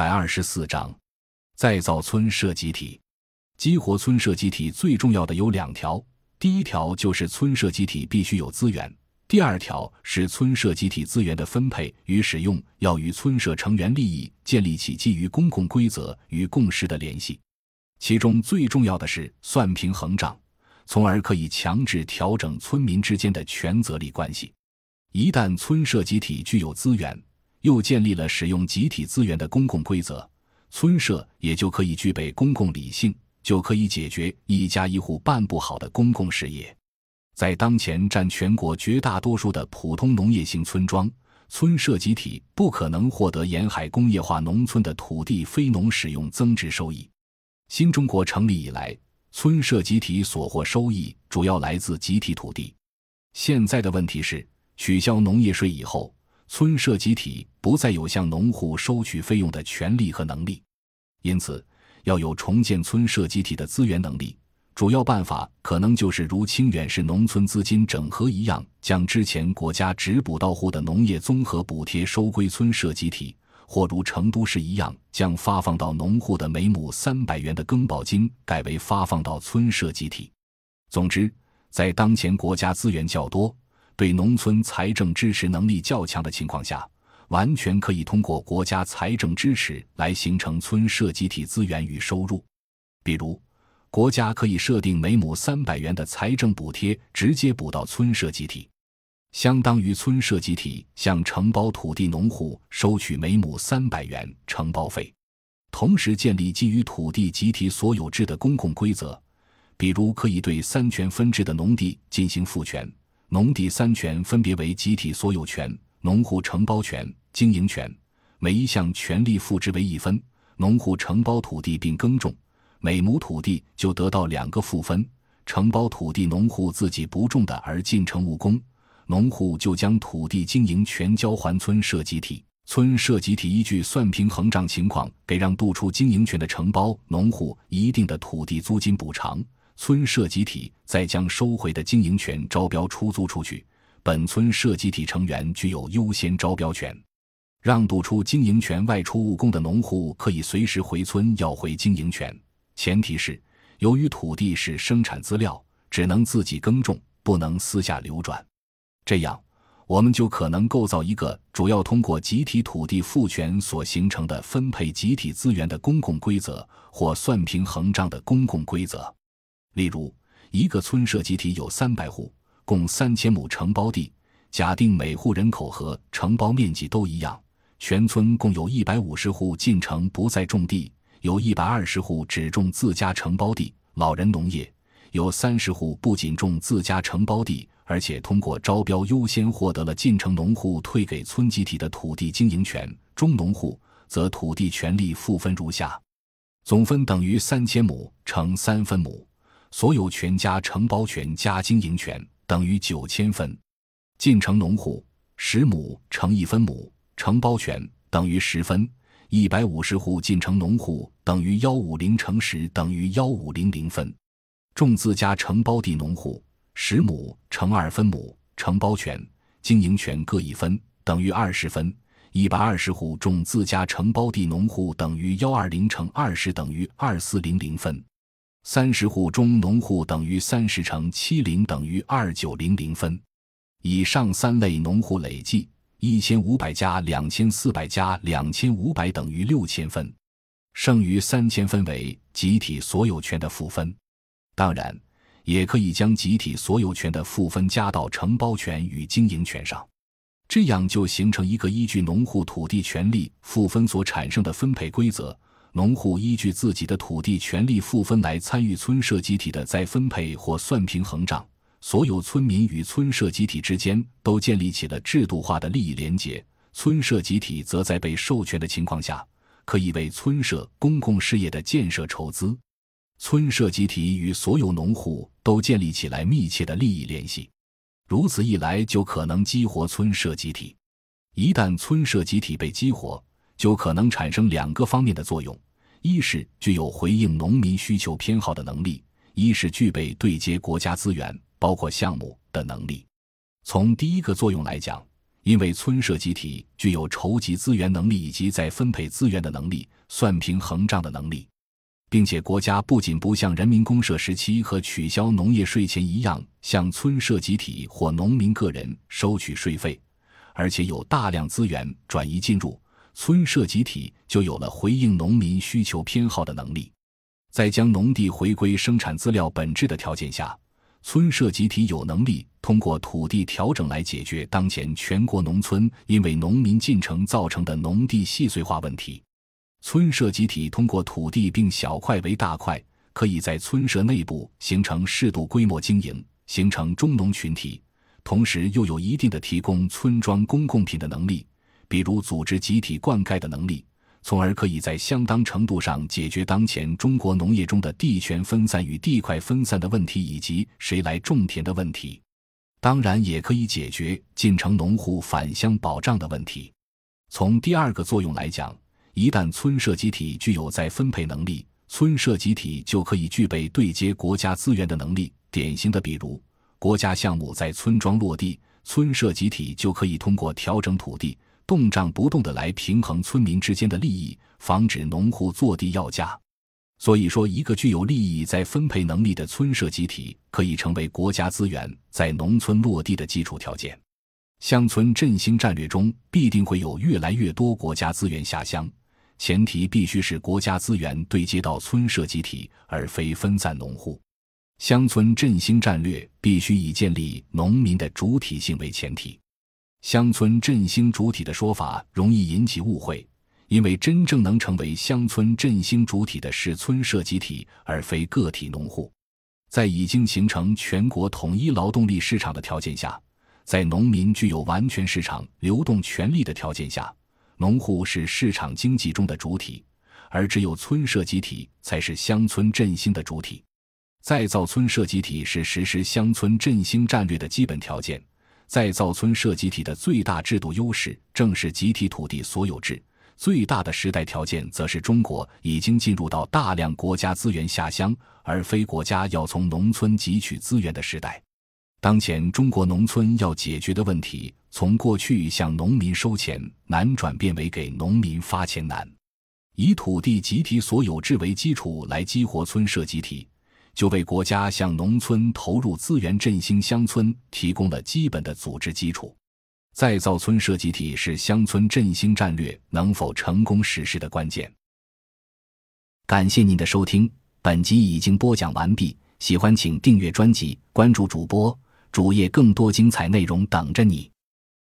百二十四章，再造村社集体。激活村社集体最重要的有两条：第一条就是村社集体必须有资源；第二条是村社集体资源的分配与使用要与村社成员利益建立起基于公共规则与共识的联系。其中最重要的是算平衡账，从而可以强制调整村民之间的权责利关系。一旦村社集体具有资源，又建立了使用集体资源的公共规则，村社也就可以具备公共理性，就可以解决一家一户办不好的公共事业。在当前占全国绝大多数的普通农业型村庄，村社集体不可能获得沿海工业化农村的土地非农使用增值收益。新中国成立以来，村社集体所获收益主要来自集体土地。现在的问题是，取消农业税以后，村社集体不再有向农户收取费用的权利和能力，因此要有重建村社集体的资源能力。主要办法可能就是如清远市农村资金整合一样，将之前国家直补到户的农业综合补贴收归村社集体。或如成都市一样，将发放到农户的每亩三百元的耕保金改为发放到村社集体。总之，在当前国家资源较多、对农村财政支持能力较强的情况下，完全可以通过国家财政支持来形成村社集体资源与收入。比如，国家可以设定每亩三百元的财政补贴，直接补到村社集体。相当于村社集体向承包土地农户收取每亩三百元承包费，同时建立基于土地集体所有制的公共规则，比如可以对三权分置的农地进行赋权，农地三权分别为集体所有权、农户承包权、经营权，每一项权利赋之为一分，农户承包土地并耕种，每亩土地就得到两个赋分，承包土地农户自己不种的而进城务工。农户就将土地经营权交还村社集体，村社集体依据算平衡账情况给让渡出经营权的承包农户一定的土地租金补偿，村社集体再将收回的经营权招标出租出去，本村社集体成员具有优先招标权。让渡出经营权外出务工的农户可以随时回村要回经营权，前提是由于土地是生产资料，只能自己耕种，不能私下流转。这样，我们就可能构造一个主要通过集体土地赋权所形成的分配集体资源的公共规则，或算平衡账的公共规则。例如，一个村社集体有三百户，共三千亩承包地。假定每户人口和承包面积都一样，全村共有一百五十户进城不再种地，有一百二十户只种自家承包地，老人农业；有三十户不仅种自家承包地。而且通过招标优先获得了进城农户退给村集体的土地经营权，中农户则土地权利赋分如下：总分等于三千亩乘三分亩，所有权加承包权加经营权等于九千分；进城农户十亩乘一分亩，承包权等于十分；一百五十户进城农户等于幺五零乘十等于幺五零零分；种自家承包地农户。十亩乘二分亩，承包权、经营权各一分，等于二十分。一百二十户种自家承包地农户等于幺二零乘二十等于二四零零分。三十户中农户等于三十乘七零等于二九零零分。以上三类农户累计一千五百加两千四百加两千五百等于六千分，剩余三千分为集体所有权的赋分。当然。也可以将集体所有权的赋分加到承包权与经营权上，这样就形成一个依据农户土地权利赋分所产生的分配规则。农户依据自己的土地权利赋分来参与村社集体的再分配或算平衡账，所有村民与村社集体之间都建立起了制度化的利益联结。村社集体则在被授权的情况下，可以为村社公共事业的建设筹资。村社集体与所有农户都建立起来密切的利益联系，如此一来就可能激活村社集体。一旦村社集体被激活，就可能产生两个方面的作用：一是具有回应农民需求偏好的能力；一是具备对接国家资源，包括项目的能力。从第一个作用来讲，因为村社集体具有筹集资源能力以及再分配资源的能力、算平衡账的能力，并且国家不仅不像人民公社时期和取消农业税前一样向村社集体或农民个人收取税费，而且有大量资源转移进入村社集体，就有了回应农民需求偏好的能力。在将农地回归生产资料本质的条件下。村社集体有能力通过土地调整来解决当前全国农村因为农民进城造成的农地细碎化问题。村社集体通过土地并小块为大块，可以在村社内部形成适度规模经营，形成中农群体，同时又有一定的提供村庄公共品的能力，比如组织集体灌溉的能力。从而可以在相当程度上解决当前中国农业中的地权分散与地块分散的问题，以及谁来种田的问题。当然，也可以解决进城农户返乡保障的问题。从第二个作用来讲，一旦村社集体具有再分配能力，村社集体就可以具备对接国家资源的能力。典型的，比如国家项目在村庄落地，村社集体就可以通过调整土地。动账不动的来平衡村民之间的利益，防止农户坐地要价。所以说，一个具有利益再分配能力的村社集体，可以成为国家资源在农村落地的基础条件。乡村振兴战略中必定会有越来越多国家资源下乡，前提必须是国家资源对接到村社集体，而非分散农户。乡村振兴战略必须以建立农民的主体性为前提。乡村振兴主体的说法容易引起误会，因为真正能成为乡村振兴主体的是村社集体，而非个体农户。在已经形成全国统一劳动力市场的条件下，在农民具有完全市场流动权利的条件下，农户是市场经济中的主体，而只有村社集体才是乡村振兴的主体。再造村社集体是实施乡村振兴战略的基本条件。再造村社集体的最大制度优势，正是集体土地所有制。最大的时代条件，则是中国已经进入到大量国家资源下乡，而非国家要从农村汲取资源的时代。当前中国农村要解决的问题，从过去向农民收钱难，转变为给农民发钱难。以土地集体所有制为基础来激活村社集体。就为国家向农村投入资源振兴乡村提供了基本的组织基础。再造村社集体是乡村振兴战略能否成功实施的关键。感谢您的收听，本集已经播讲完毕。喜欢请订阅专辑，关注主播主页，更多精彩内容等着你。